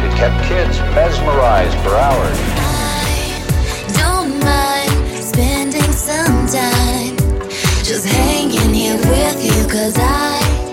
It kept kids mesmerized for hours. I don't mind spending some time just hanging here with you, cause I.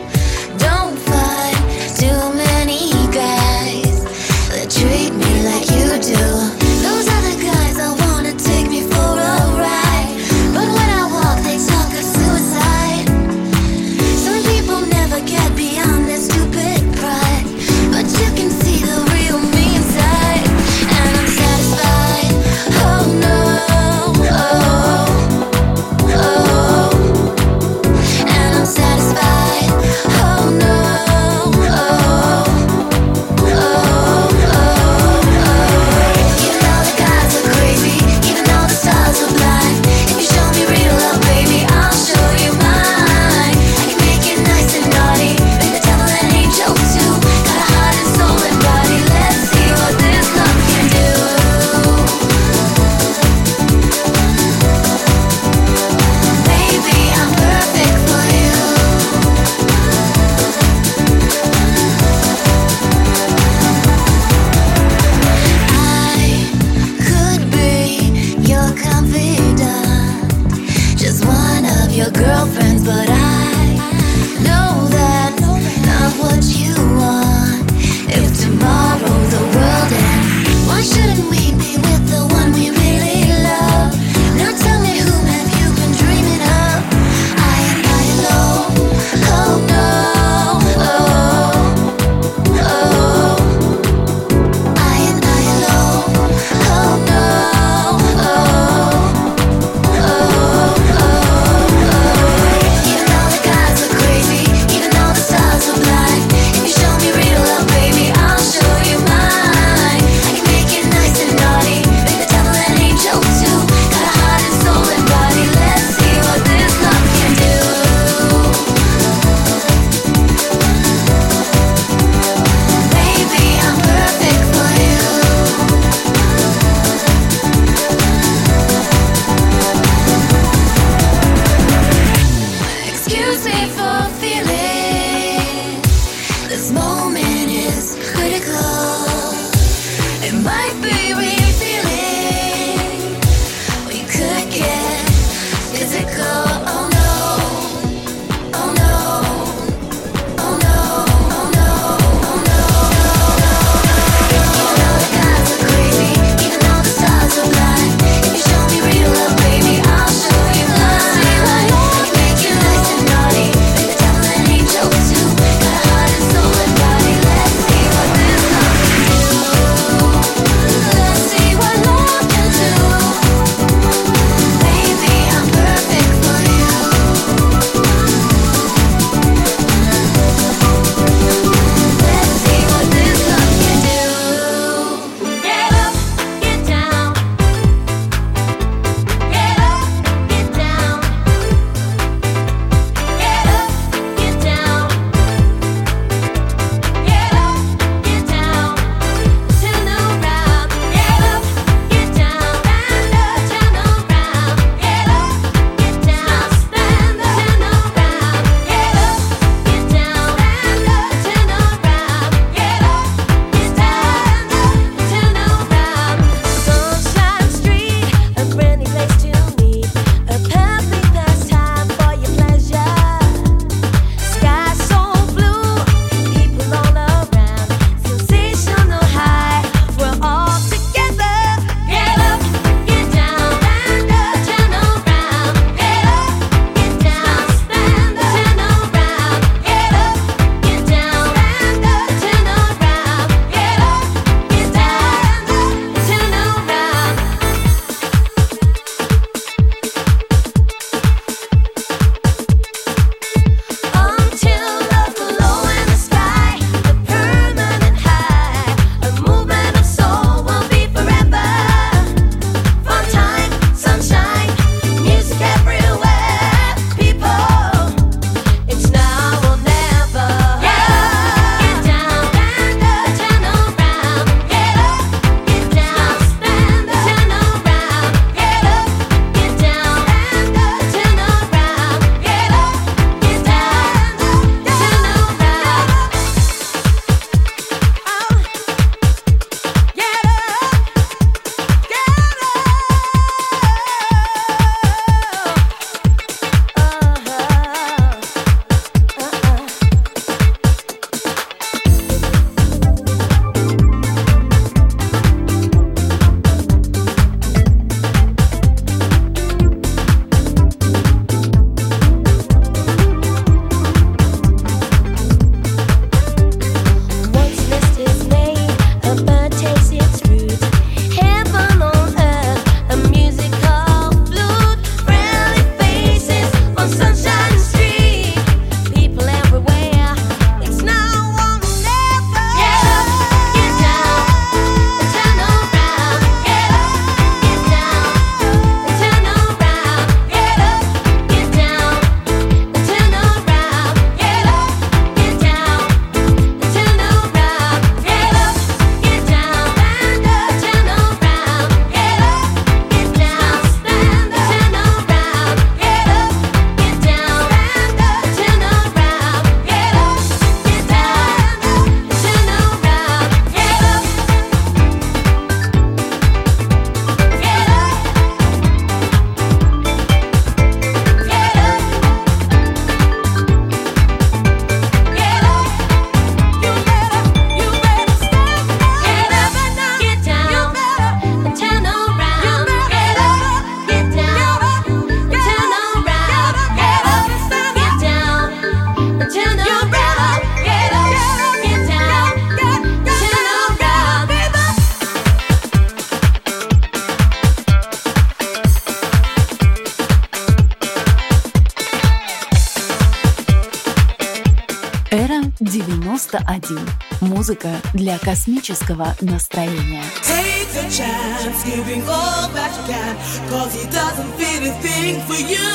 91. Музыка для космического настроения. Take a chance, giving all that you can, cause he doesn't feel a thing for you.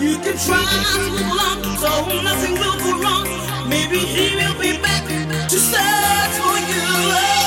You can try to along, so nothing will go wrong. Maybe he will be back to search for you.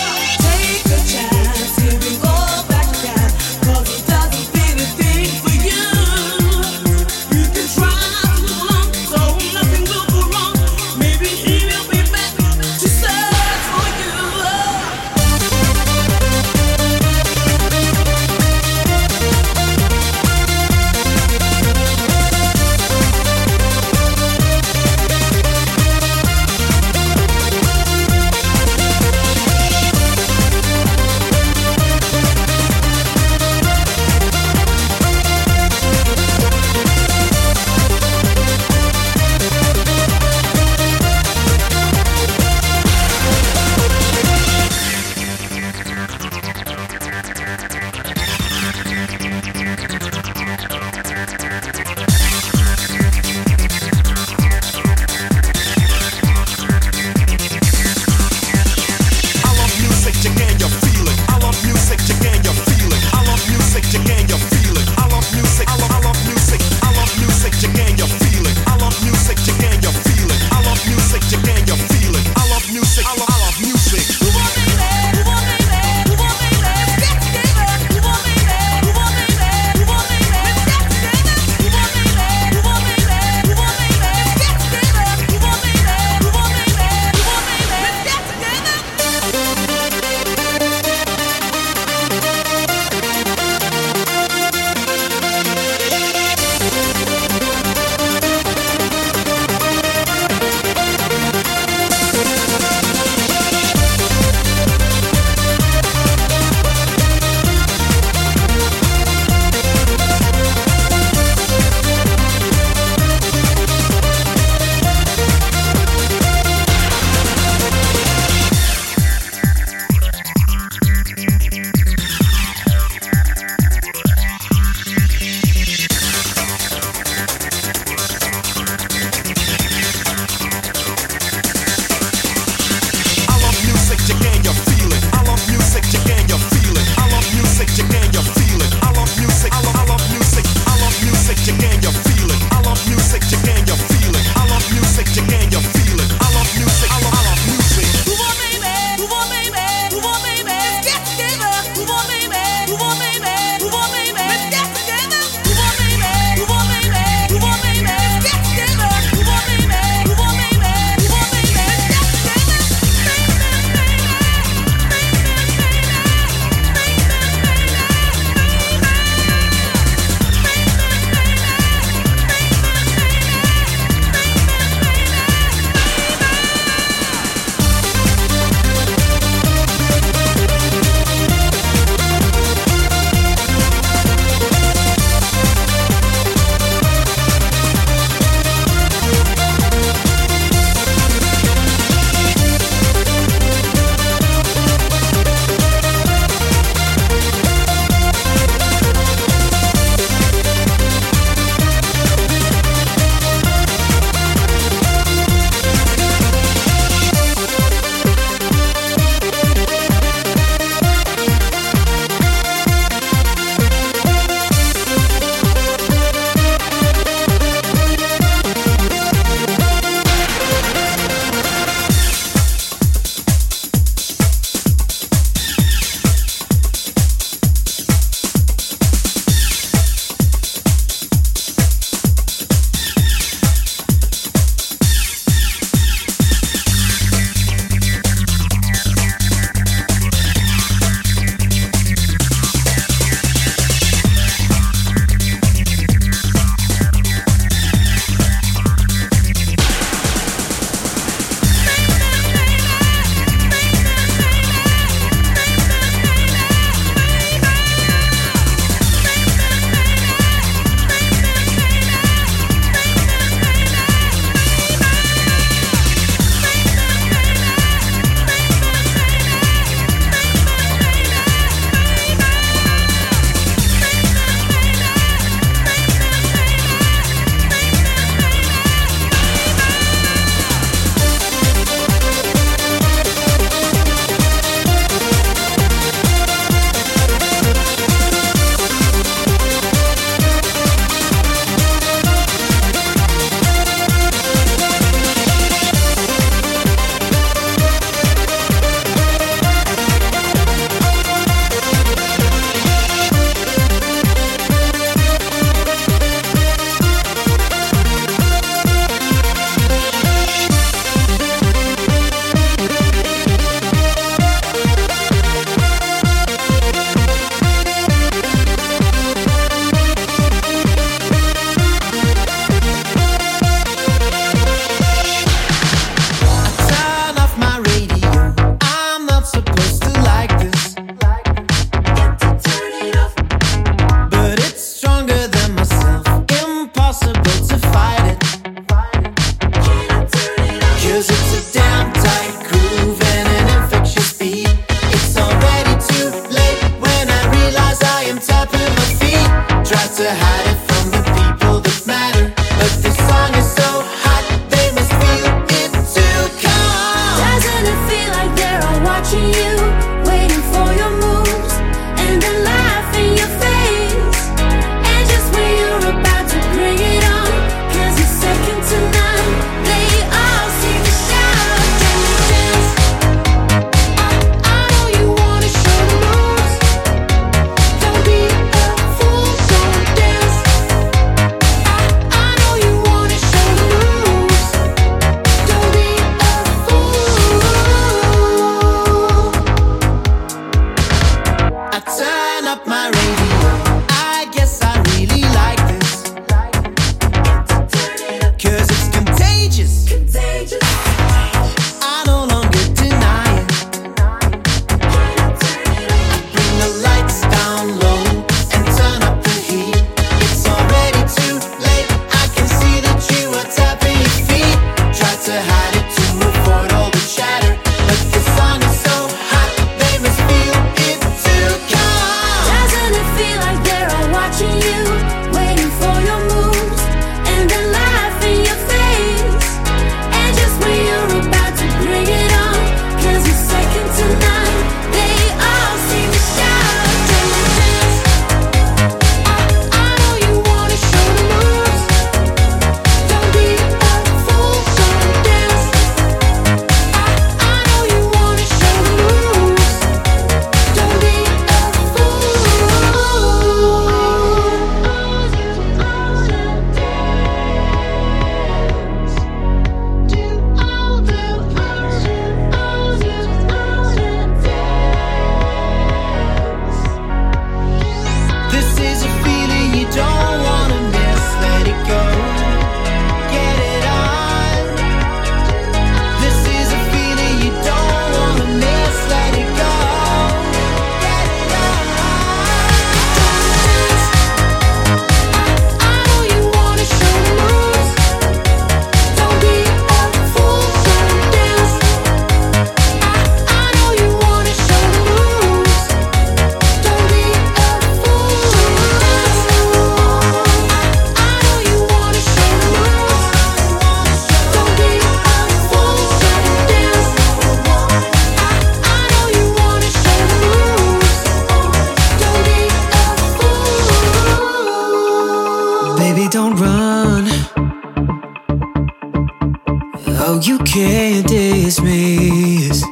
can't dismiss.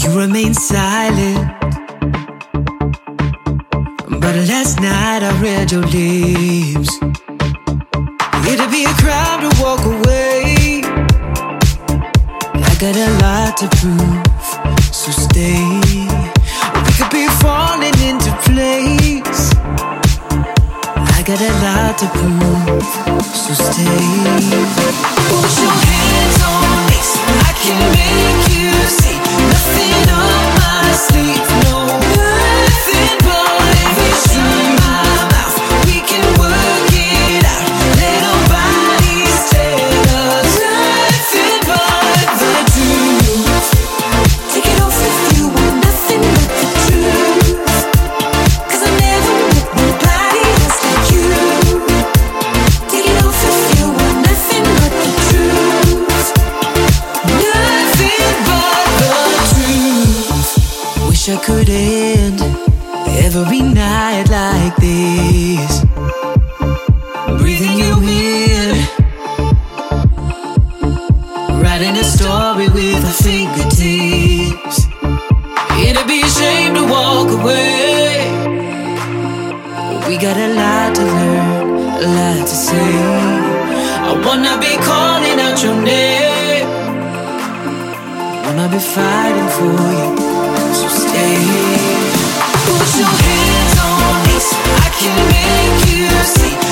You remain silent. But last night I read your lips. It'd be a crime to walk away. I got a lot to prove, so stay. We could be falling into place. I got a lot to prove, so stay. Put your hands on can make you see. We got a lot to learn, a lot to say. I wanna be calling out your name. Wanna be fighting for you, so stay. Put your hands on me, I can make you see.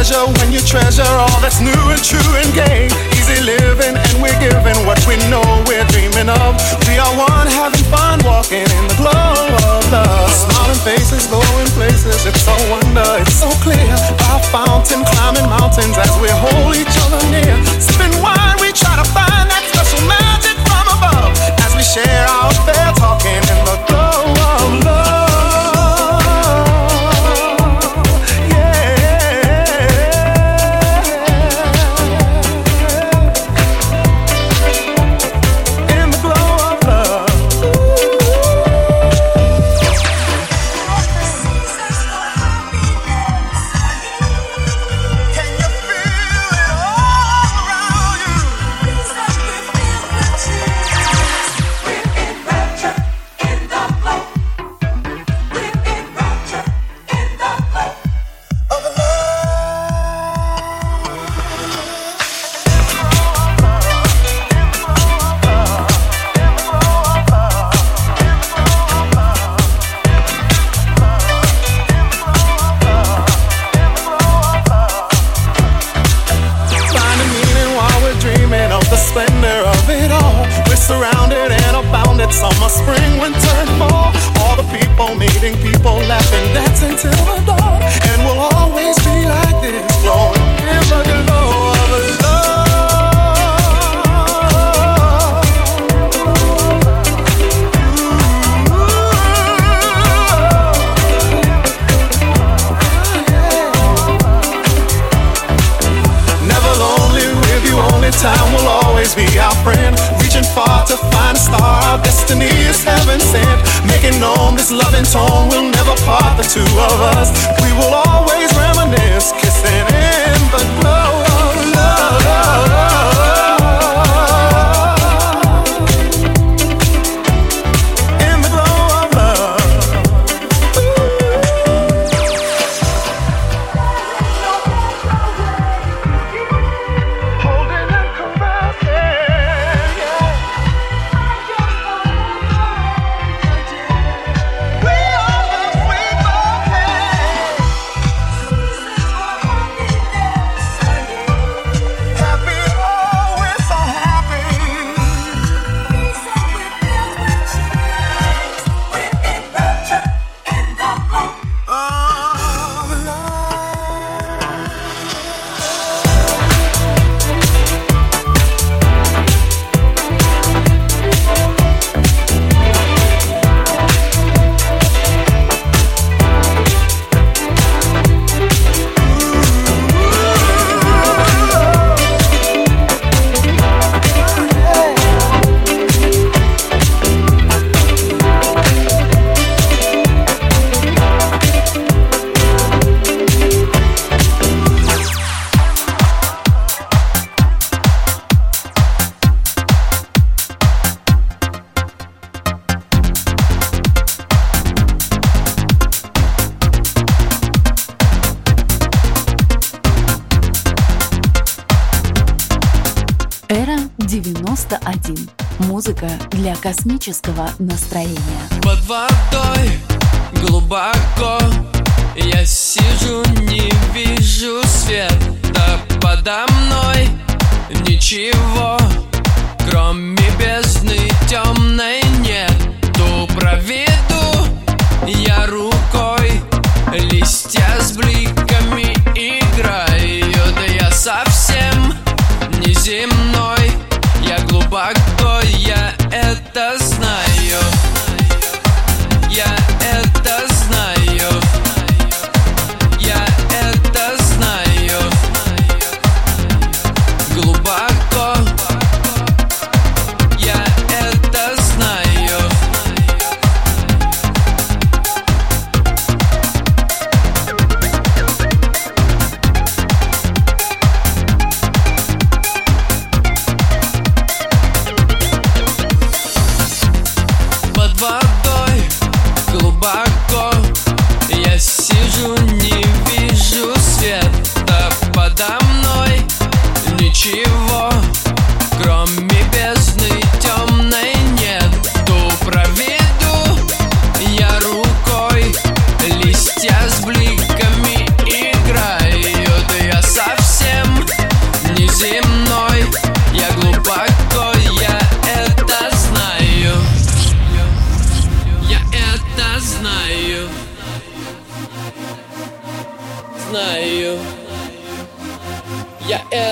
pleasure when you treasure all that's new and true and gay. Easy living, and we're giving what we know we're dreaming of. We are one, having fun, walking in the glow of love. Smiling faces, glowing places, it's so wonder, it's so clear. By fountain, climbing mountains as we hold each other near. Sipping wine, we try to find that special magic from above as we share our fair talking in the космического настроения.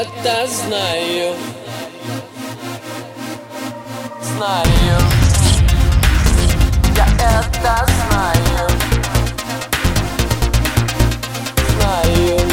Это знаю. Знаю. Я это знаю. Знаю